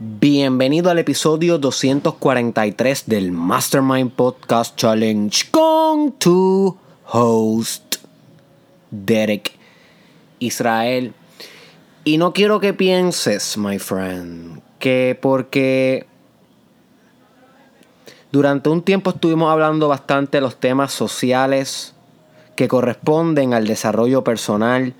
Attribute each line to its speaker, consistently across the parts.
Speaker 1: Bienvenido al episodio 243 del Mastermind Podcast Challenge con tu host, Derek Israel. Y no quiero que pienses, my friend, que porque durante un tiempo estuvimos hablando bastante de los temas sociales que corresponden al desarrollo personal,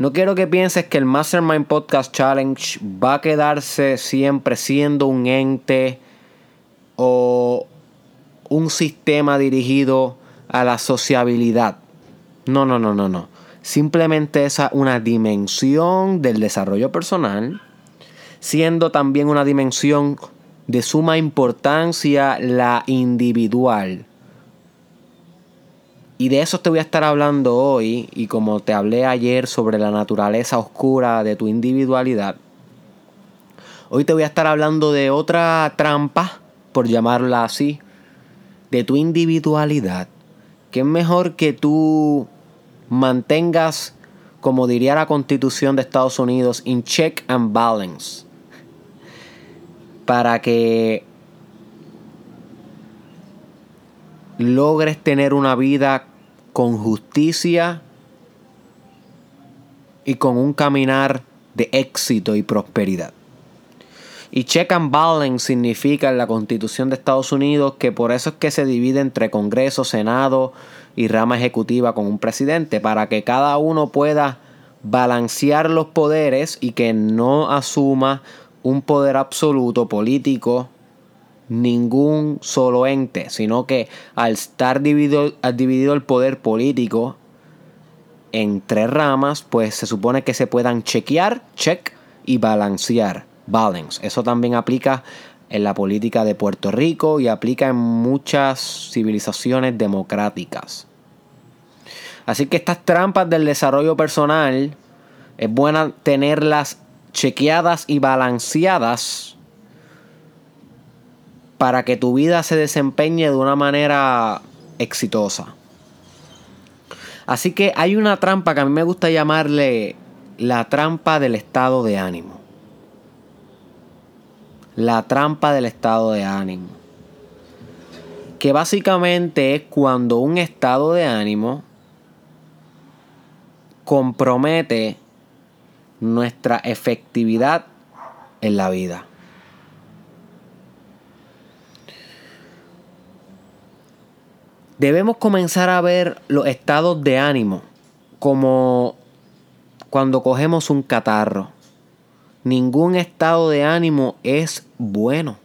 Speaker 1: no quiero que pienses que el Mastermind Podcast Challenge va a quedarse siempre siendo un ente o un sistema dirigido a la sociabilidad. No, no, no, no, no. Simplemente es una dimensión del desarrollo personal, siendo también una dimensión de suma importancia la individual. Y de eso te voy a estar hablando hoy, y como te hablé ayer sobre la naturaleza oscura de tu individualidad, hoy te voy a estar hablando de otra trampa, por llamarla así, de tu individualidad, que es mejor que tú mantengas, como diría la constitución de Estados Unidos, in check and balance, para que logres tener una vida con justicia y con un caminar de éxito y prosperidad. Y check and balance significa en la Constitución de Estados Unidos que por eso es que se divide entre Congreso, Senado y rama ejecutiva con un presidente, para que cada uno pueda balancear los poderes y que no asuma un poder absoluto político ningún solo ente, sino que al estar dividido, dividido el poder político en tres ramas, pues se supone que se puedan chequear, check y balancear, balance. Eso también aplica en la política de Puerto Rico y aplica en muchas civilizaciones democráticas. Así que estas trampas del desarrollo personal es buena tenerlas chequeadas y balanceadas para que tu vida se desempeñe de una manera exitosa. Así que hay una trampa que a mí me gusta llamarle la trampa del estado de ánimo. La trampa del estado de ánimo. Que básicamente es cuando un estado de ánimo compromete nuestra efectividad en la vida. Debemos comenzar a ver los estados de ánimo como cuando cogemos un catarro. Ningún estado de ánimo es bueno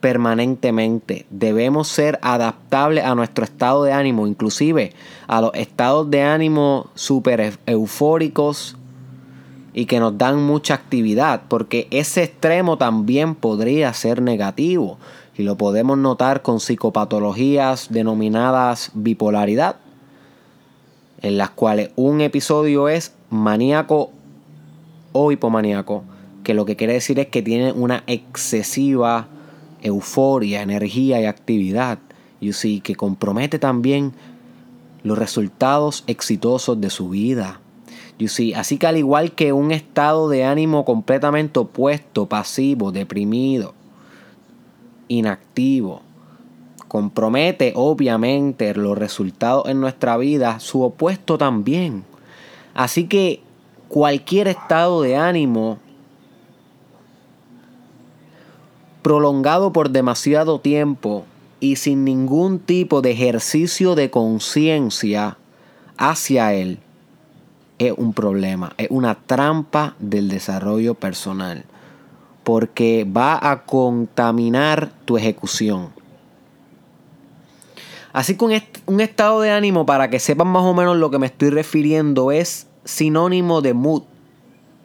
Speaker 1: permanentemente. Debemos ser adaptables a nuestro estado de ánimo, inclusive a los estados de ánimo súper eufóricos y que nos dan mucha actividad, porque ese extremo también podría ser negativo y lo podemos notar con psicopatologías denominadas bipolaridad, en las cuales un episodio es maníaco o hipomaníaco, que lo que quiere decir es que tiene una excesiva euforia, energía y actividad, y see, que compromete también los resultados exitosos de su vida. You see, así que al igual que un estado de ánimo completamente opuesto, pasivo, deprimido, inactivo. Compromete obviamente los resultados en nuestra vida, su opuesto también. Así que cualquier estado de ánimo prolongado por demasiado tiempo y sin ningún tipo de ejercicio de conciencia hacia él es un problema, es una trampa del desarrollo personal porque va a contaminar tu ejecución. Así que un, estado de ánimo, para que sepan más o menos lo que me estoy refiriendo, es sinónimo de mood.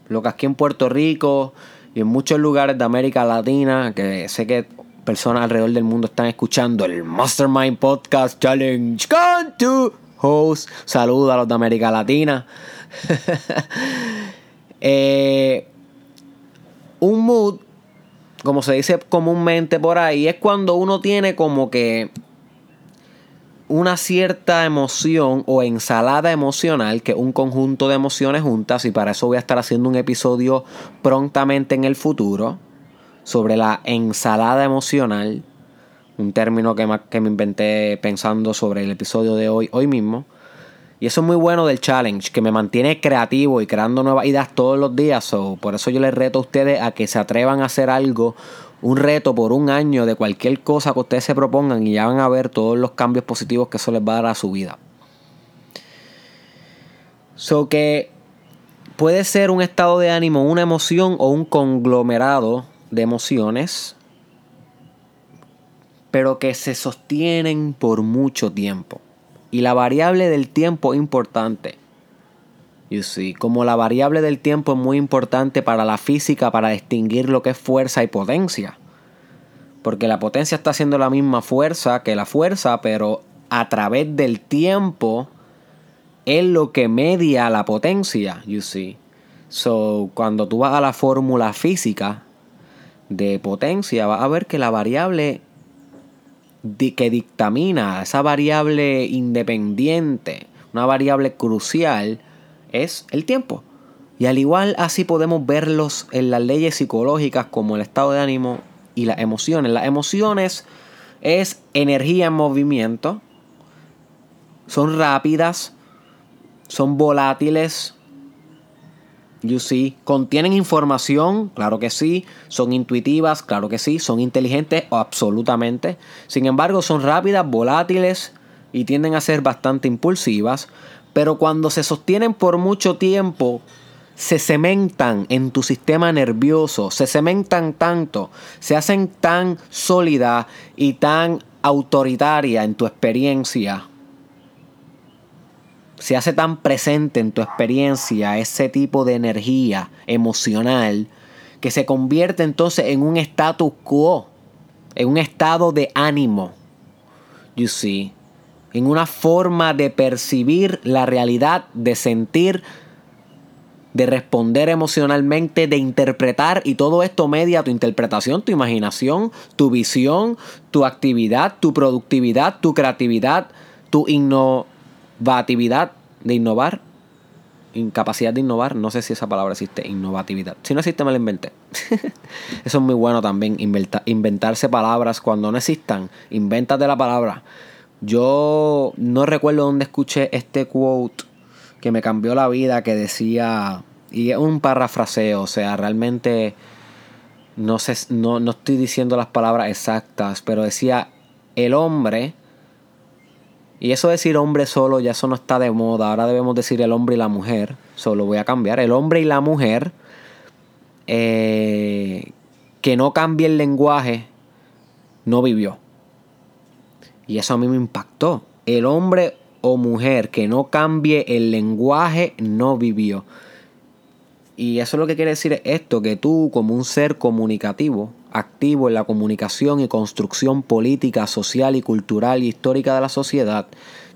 Speaker 1: Lo que aquí en Puerto Rico y en muchos lugares de América Latina, que sé que personas alrededor del mundo están escuchando el Mastermind Podcast Challenge con tu host. Saludos a los de América Latina. eh, un mood, como se dice comúnmente por ahí, es cuando uno tiene como que una cierta emoción o ensalada emocional, que es un conjunto de emociones juntas, y para eso voy a estar haciendo un episodio prontamente en el futuro. sobre la ensalada emocional, un término que me, que me inventé pensando sobre el episodio de hoy, hoy mismo. Y eso es muy bueno del challenge, que me mantiene creativo y creando nuevas ideas todos los días. por eso yo les reto a ustedes a que se atrevan a hacer algo, un reto por un año de cualquier cosa que ustedes se propongan y ya van a ver todos los cambios positivos que eso les va a dar a su vida. So que puede ser un estado de ánimo, una emoción o un conglomerado de emociones, pero que se sostienen por mucho tiempo. Y la variable del tiempo es importante. You see, como la variable del tiempo es muy importante para la física para distinguir lo que es fuerza y potencia. Porque la potencia está haciendo la misma fuerza que la fuerza, pero a través del tiempo es lo que media la potencia, you see. So, cuando tú vas a la fórmula física de potencia, vas a ver que la variable que dictamina, esa variable independiente, una variable crucial, es el tiempo. Y al igual así podemos verlos en las leyes psicológicas como el estado de ánimo y las emociones. Las emociones es energía en movimiento, son rápidas, son volátiles, You see, contienen información, claro que sí, son intuitivas, claro que sí, son inteligentes, absolutamente. Sin embargo, son rápidas, volátiles y tienden a ser bastante impulsivas, pero cuando se sostienen por mucho tiempo, se cementan en tu sistema nervioso, se cementan tanto, se hacen tan sólida y tan autoritaria en tu experiencia se hace tan presente en tu experiencia ese tipo de energía emocional que se convierte entonces en un status quo, en un estado de ánimo, you see, en una forma de percibir la realidad, de sentir, de responder emocionalmente, de interpretar y todo esto media tu interpretación, tu imaginación, tu visión, tu actividad, tu productividad, tu creatividad, tu innovación innovatividad de innovar, incapacidad de innovar, no sé si esa palabra existe, innovatividad. Si no existe, me la inventé. Eso es muy bueno también, inventarse palabras cuando no existan, invéntate la palabra. Yo no recuerdo dónde escuché este quote que me cambió la vida, que decía, y es un parafraseo, o sea, realmente no, sé, no, no estoy diciendo las palabras exactas, pero decía, el hombre y eso decir hombre solo, ya eso no está de moda. Ahora debemos decir el hombre y la mujer. Solo voy a cambiar. El hombre y la mujer. Eh, que no cambie el lenguaje, no vivió. Y eso a mí me impactó. El hombre o mujer que no cambie el lenguaje, no vivió. Y eso es lo que quiere decir esto, que tú como un ser comunicativo, activo en la comunicación y construcción política, social y cultural y histórica de la sociedad,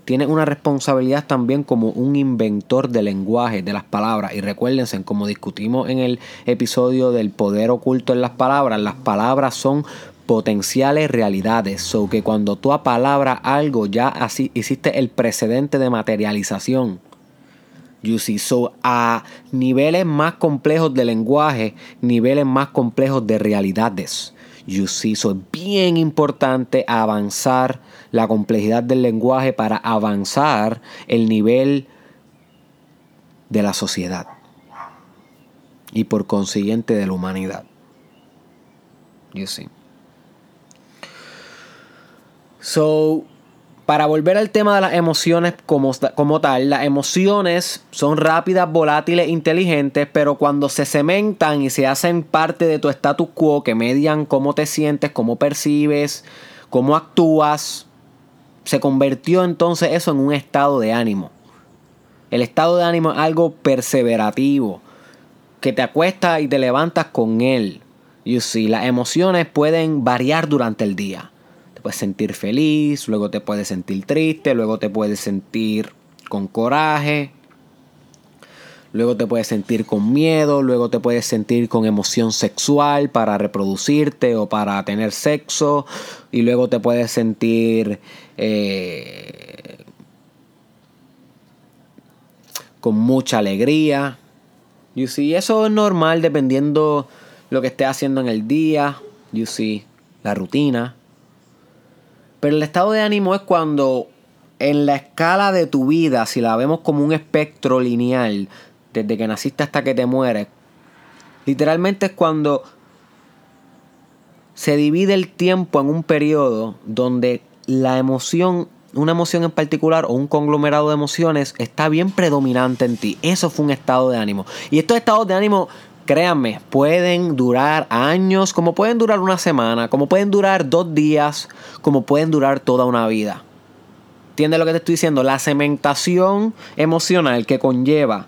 Speaker 1: tiene una responsabilidad también como un inventor de lenguaje, de las palabras. Y recuérdense, como discutimos en el episodio del poder oculto en las palabras, las palabras son potenciales realidades. So que cuando tú apalabras algo, ya así hiciste el precedente de materialización. You see, so a niveles más complejos de lenguaje, niveles más complejos de realidades. You see, so es bien importante avanzar la complejidad del lenguaje para avanzar el nivel de la sociedad y por consiguiente de la humanidad. You see. So, para volver al tema de las emociones como, como, tal, las emociones son rápidas, volátiles, inteligentes, pero cuando se cementan y se hacen parte de tu status quo, que median cómo te sientes, cómo percibes, cómo actúas, se convirtió entonces eso en un estado de ánimo. El estado de ánimo es algo perseverativo, que te acuestas y te levantas con él. You see, las emociones pueden variar durante el día puedes sentir feliz, luego te puedes sentir triste, luego te puedes sentir con coraje, luego te puedes sentir con miedo, luego te puedes sentir con emoción sexual para reproducirte o para tener sexo, y luego te puedes sentir eh, con mucha alegría. Y eso es normal dependiendo lo que estés haciendo en el día, you see, la rutina. Pero el estado de ánimo es cuando en la escala de tu vida, si la vemos como un espectro lineal, desde que naciste hasta que te mueres, literalmente es cuando se divide el tiempo en un periodo donde la emoción, una emoción en particular o un conglomerado de emociones está bien predominante en ti. Eso fue un estado de ánimo. Y estos estados de ánimo, créanme, pueden durar años, como pueden durar una semana, como pueden durar dos días, como pueden durar toda una vida. ¿Entiendes lo que te estoy diciendo? La cementación emocional que conlleva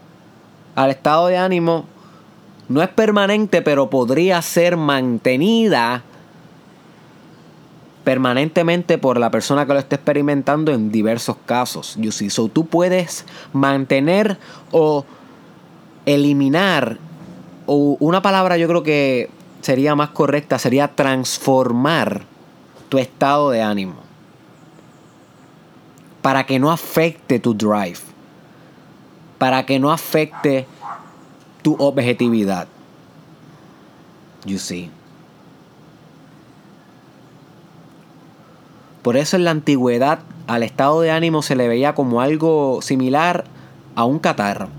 Speaker 1: al estado de ánimo no es permanente, pero podría ser mantenida permanentemente por la persona que lo esté experimentando en diversos casos. You see. So, tú puedes mantener o eliminar, o una palabra yo creo que sería más correcta, sería transformar tu estado de ánimo para que no afecte tu drive, para que no afecte tu objetividad. You see. Por eso en la antigüedad al estado de ánimo se le veía como algo similar a un catarro.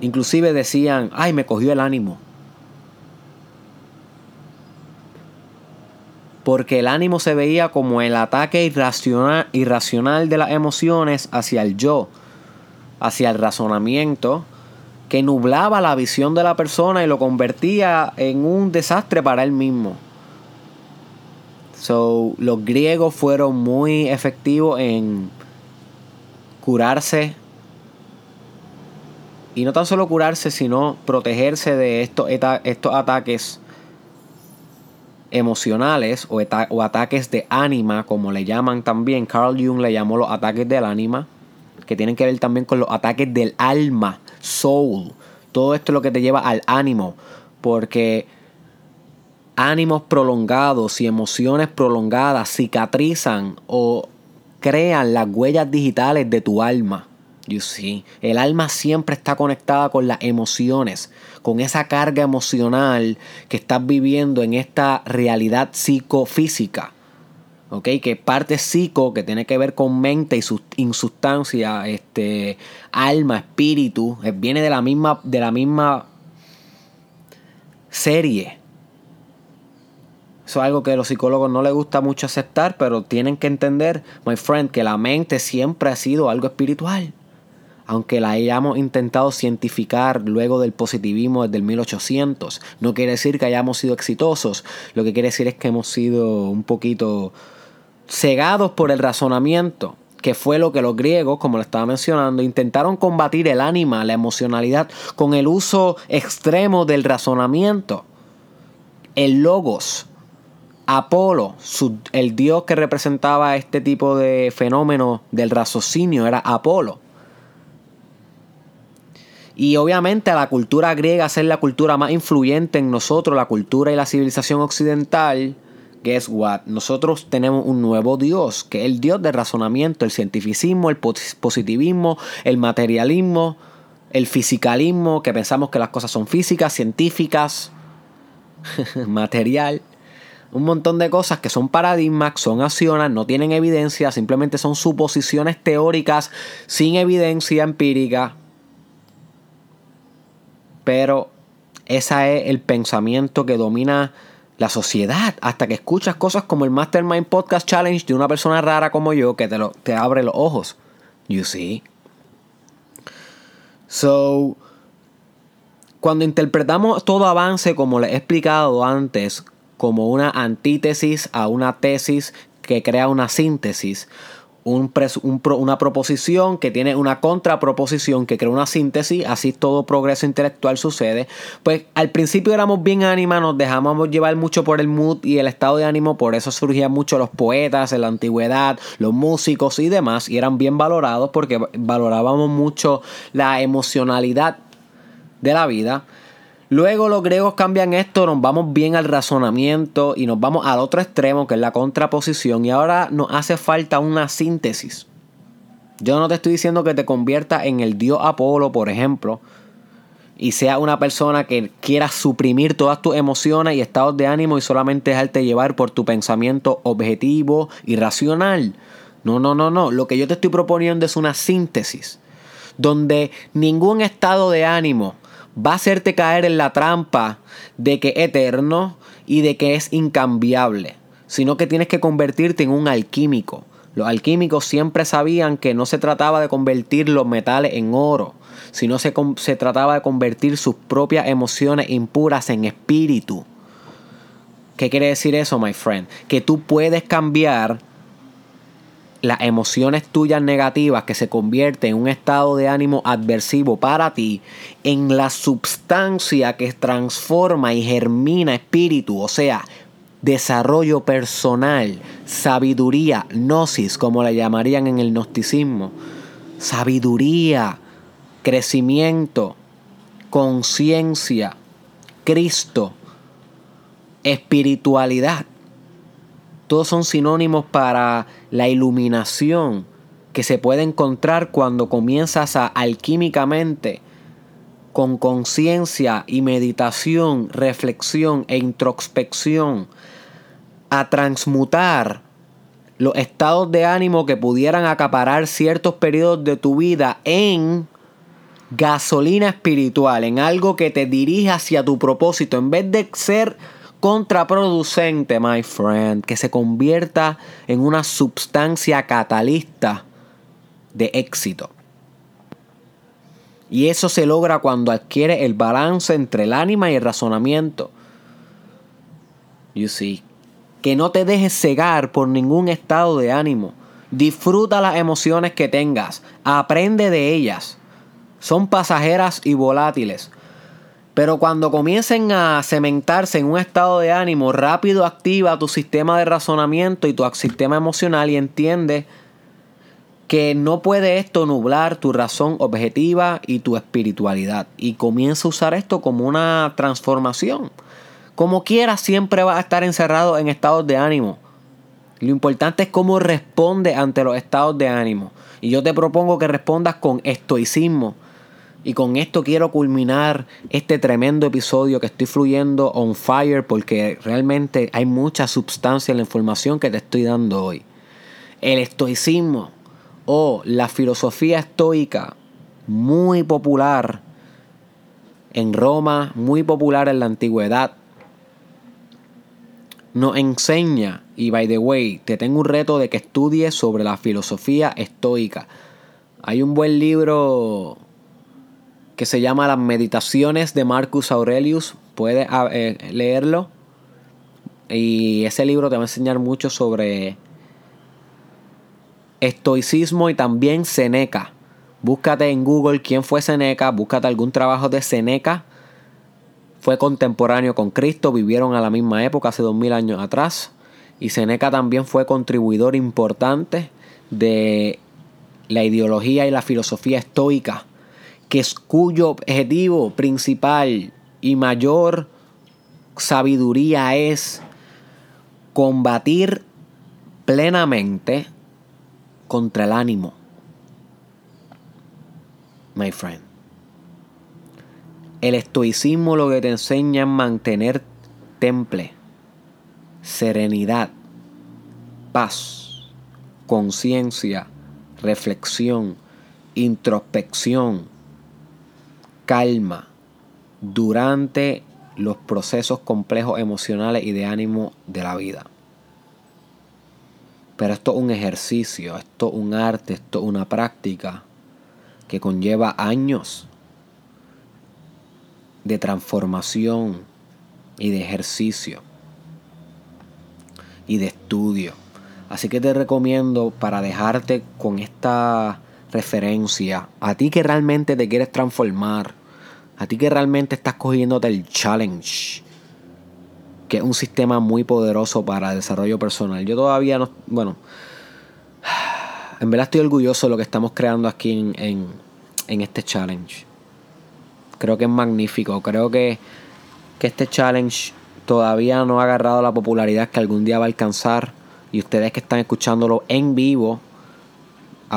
Speaker 1: Inclusive decían, ay, me cogió el ánimo. Porque el ánimo se veía como el ataque irracional, irracional de las emociones hacia el yo, hacia el razonamiento, que nublaba la visión de la persona y lo convertía en un desastre para él mismo. So, los griegos fueron muy efectivos en curarse. Y no tan solo curarse, sino protegerse de estos, estos ataques emocionales o, o, ataques de ánima, como le llaman también. Carl Jung le llamó los ataques del ánima, que tienen que ver también con los ataques del alma, soul. Todo esto es lo que te lleva al ánimo, porque ánimos prolongados y emociones prolongadas cicatrizan o crean las huellas digitales de tu alma. You see. El alma siempre está conectada con las emociones, con esa carga emocional que estás viviendo en esta realidad psicofísica. ¿ok? Que parte psico, que tiene que ver con mente y su insustancia, este, alma, espíritu, eh, viene de la misma, de la misma serie. Eso es algo que a los psicólogos no les gusta mucho aceptar, pero tienen que entender, my friend, que la mente siempre ha sido algo espiritual. Aunque la hayamos intentado cientificar luego del positivismo desde el 1800, no quiere decir que hayamos sido exitosos. Lo que quiere decir es que hemos sido un poquito cegados por el razonamiento, que fue lo que los griegos, como le estaba mencionando, intentaron combatir el ánima, la emocionalidad, con el uso extremo del razonamiento. El logos, Apolo, el dios que representaba este tipo de fenómeno del raciocinio, era Apolo. Y obviamente la cultura griega, ser la cultura más influyente en nosotros, la cultura y la civilización occidental, guess what? Nosotros tenemos un nuevo Dios, que es el Dios del razonamiento, el cientificismo, el positivismo, el materialismo, el fisicalismo, que pensamos que las cosas son físicas, científicas, material un montón de cosas que son paradigmas, son acciones, no tienen evidencia, simplemente son suposiciones teóricas sin evidencia empírica. Pero ese es el pensamiento que domina la sociedad hasta que escuchas cosas como el Mastermind Podcast Challenge de una persona rara como yo que te, lo, te abre los ojos. You see? So, cuando interpretamos todo avance, como les he explicado antes, como una antítesis a una tesis que crea una síntesis. Un, una proposición que tiene una contraproposición que crea una síntesis, así todo progreso intelectual sucede. Pues al principio éramos bien ánima, nos dejamos llevar mucho por el mood y el estado de ánimo, por eso surgían mucho los poetas en la antigüedad, los músicos y demás, y eran bien valorados porque valorábamos mucho la emocionalidad de la vida. Luego los griegos cambian esto, nos vamos bien al razonamiento y nos vamos al otro extremo que es la contraposición y ahora nos hace falta una síntesis. Yo no te estoy diciendo que te conviertas en el dios Apolo, por ejemplo, y sea una persona que quiera suprimir todas tus emociones y estados de ánimo y solamente dejarte llevar por tu pensamiento objetivo y racional. No, no, no, no. Lo que yo te estoy proponiendo es una síntesis donde ningún estado de ánimo va a hacerte caer en la trampa de que es eterno y de que es incambiable, sino que tienes que convertirte en un alquímico. Los alquímicos siempre sabían que no se trataba de convertir los metales en oro, sino se, se trataba de convertir sus propias emociones impuras en espíritu. ¿Qué quiere decir eso, my friend? Que tú puedes cambiar las emociones tuyas negativas que se convierten en un estado de ánimo adversivo para ti en la substancia que transforma y germina espíritu, o sea, desarrollo personal, sabiduría, gnosis, como la llamarían en el gnosticismo, sabiduría, crecimiento, conciencia, Cristo, espiritualidad. Todos son sinónimos para la iluminación que se puede encontrar cuando comienzas a alquímicamente, con conciencia y meditación, reflexión e introspección, a transmutar los estados de ánimo que pudieran acaparar ciertos periodos de tu vida en gasolina espiritual, en algo que te dirija hacia tu propósito, en vez de ser contraproducente, my friend, que se convierta en una sustancia catalista de éxito. Y eso se logra cuando adquiere el balance entre el ánima y el razonamiento. You see. Que no te dejes cegar por ningún estado de ánimo. Disfruta las emociones que tengas. Aprende de ellas. Son pasajeras y volátiles. Pero cuando comiencen a cementarse en un estado de ánimo, rápido activa tu sistema de razonamiento y tu sistema emocional y entiende que no puede esto nublar tu razón objetiva y tu espiritualidad. Y comienza a usar esto como una transformación. Como quieras, siempre vas a estar encerrado en estados de ánimo. Lo importante es cómo responde ante los estados de ánimo. Y yo te propongo que respondas con estoicismo y con esto quiero culminar este tremendo episodio que estoy fluyendo on fire porque realmente hay mucha sustancia en la información que te estoy dando hoy. El estoicismo o la filosofía estoica, muy popular en Roma, muy popular en la antigüedad, nos enseña, y by the way, te tengo un reto de que estudies sobre la filosofía estoica. Hay un buen libro que se llama Las Meditaciones de Marcus Aurelius. Puedes ah, eh, leerlo. Y ese libro te va a enseñar mucho sobre estoicismo y también Seneca. Búscate en Google quién fue Seneca, búscate algún trabajo de Seneca. Fue contemporáneo con Cristo, vivieron a la misma época, hace dos mil años atrás. Y Seneca también fue contribuidor importante de la ideología y la filosofía estoica que es cuyo objetivo principal y mayor sabiduría es combatir plenamente contra el ánimo. My friend. El estoicismo lo que te enseña es mantener temple, serenidad, paz, conciencia, reflexión, introspección, calma durante los procesos complejos emocionales y de ánimo de la vida. Pero esto es un ejercicio, esto es un arte, esto es una práctica que conlleva años de transformación y de ejercicio y de estudio. Así que te recomiendo para dejarte con esta referencia, a ti que realmente te quieres transformar, a ti que realmente estás cogiéndote el challenge, que es un sistema muy poderoso para el desarrollo personal. Yo todavía no, bueno, en verdad estoy orgulloso de lo que estamos creando aquí en, en, este challenge. Creo que es magnífico, creo que, que este challenge todavía no ha agarrado la popularidad que algún día va a alcanzar. Y ustedes que están escuchándolo en vivo,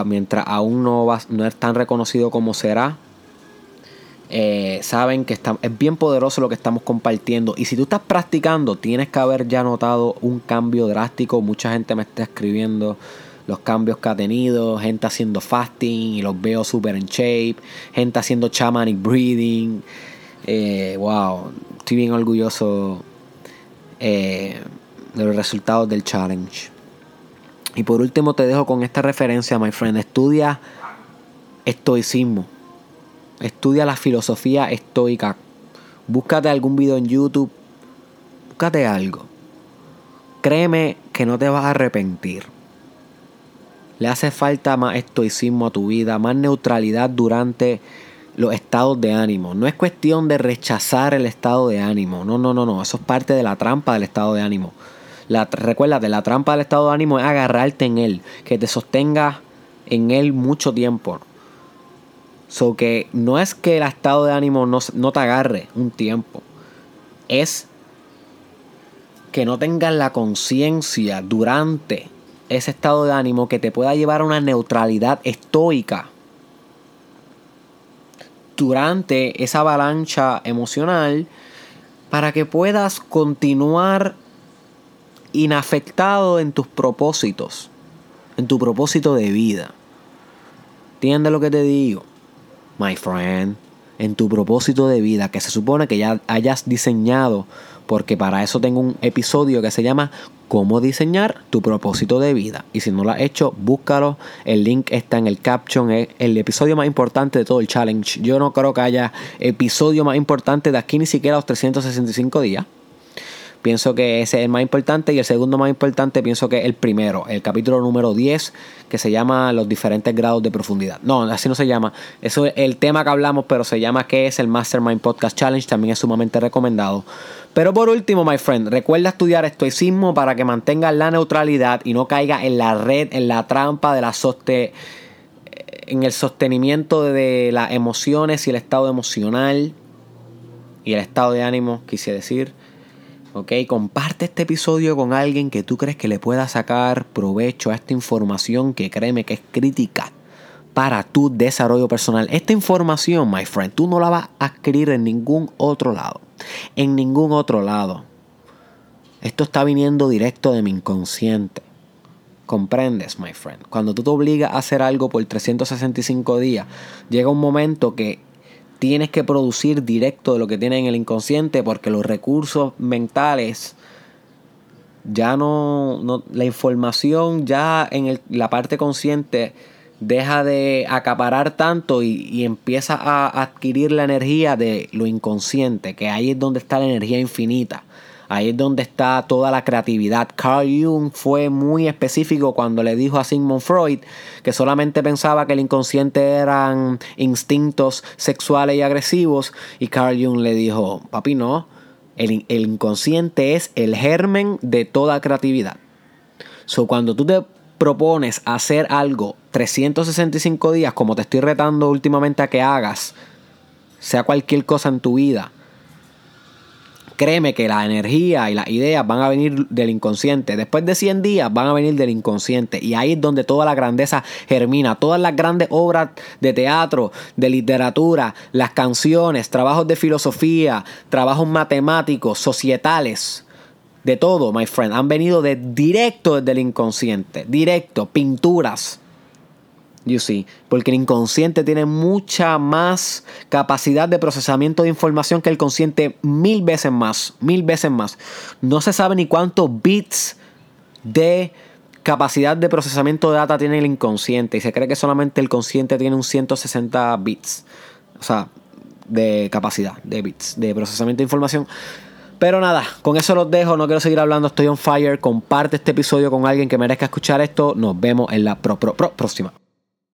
Speaker 1: mientras aún no, va, no es tan reconocido como será, eh, saben que es bien poderoso lo que estamos compartiendo. Y si tú estás practicando, tienes que haber ya notado un cambio drástico. Mucha gente me está escribiendo los cambios que ha tenido, gente haciendo fasting y los veo súper en shape, gente haciendo shamanic breathing. Eh, wow, estoy bien orgulloso eh, de los resultados del challenge. Y por último te dejo con esta referencia, my friend. Estudia estoicismo. Estudia la filosofía estoica. Búscate algún video en YouTube. Búscate algo. Créeme que no te vas a arrepentir. Le hace falta más estoicismo a tu vida, más neutralidad durante los estados de ánimo. No es cuestión de rechazar el estado de ánimo. No, no, no, no. Eso es parte de la trampa del estado de ánimo. La, recuérdate, la trampa del estado de ánimo es agarrarte en él, que te sostenga en él mucho tiempo. So que no es que el estado de ánimo no, no te agarre un tiempo. Es que no tengas la conciencia durante ese estado de ánimo que te pueda llevar a una neutralidad estoica durante esa avalancha emocional para que puedas continuar inafectado en tus propósitos, en tu propósito de vida. ¿Entiendes lo que te digo? My friend, en tu propósito de vida que se supone que ya hayas diseñado, porque para eso tengo un episodio que se llama cómo diseñar tu propósito de vida. Y si no lo has hecho, búscalo. El link está en el caption. Es el episodio más importante de todo el challenge. Yo no creo que haya episodio más importante de aquí ni siquiera los 365 días. Pienso que ese es el más importante y el segundo más importante pienso que es el primero, el capítulo número 10, que se llama Los diferentes grados de profundidad. No, así no se llama. Eso es el tema que hablamos, pero se llama que es el Mastermind Podcast Challenge. También es sumamente recomendado. Pero por último, my friend, recuerda estudiar estoicismo para que mantengas la neutralidad y no caiga en la red, en la trampa de la soste en el sostenimiento de las emociones y el estado emocional y el estado de ánimo, quise decir. ¿Ok? Comparte este episodio con alguien que tú crees que le pueda sacar provecho a esta información que créeme que es crítica para tu desarrollo personal. Esta información, my friend, tú no la vas a adquirir en ningún otro lado. En ningún otro lado. Esto está viniendo directo de mi inconsciente. ¿Comprendes, my friend? Cuando tú te obligas a hacer algo por 365 días, llega un momento que tienes que producir directo de lo que tienes en el inconsciente porque los recursos mentales ya no, la información ya en la parte consciente deja de acaparar tanto y, y, empieza a adquirir la energía de lo inconsciente, que ahí es donde está la energía infinita. Ahí es donde está toda la creatividad. Carl Jung fue muy específico cuando le dijo a Sigmund Freud que solamente pensaba que el inconsciente eran instintos sexuales y agresivos. Y Carl Jung le dijo, papi, no, el, el inconsciente es el germen de toda creatividad. So, cuando tú te propones hacer algo 365 días, como te estoy retando últimamente a que hagas, sea cualquier cosa en tu vida, créeme que la energía y las ideas van a venir del inconsciente. Después de 100 días van a venir del inconsciente. Y ahí es donde toda la grandeza germina. Todas las grandes obras de teatro, de literatura, las canciones, trabajos de filosofía, trabajos matemáticos, societales. De todo, my friend. Han venido de directo desde el inconsciente. Directo. Pinturas You see, porque el inconsciente tiene mucha más capacidad de procesamiento de información que el consciente, mil veces más, mil veces más. No se sabe ni cuántos bits de capacidad de procesamiento de data tiene el inconsciente y se cree que solamente el consciente tiene un 160 bits, o sea, de capacidad de bits de procesamiento de información. Pero nada, con eso los dejo, no quiero seguir hablando, estoy on fire. Comparte este episodio con alguien que merezca escuchar esto. Nos vemos en la próxima.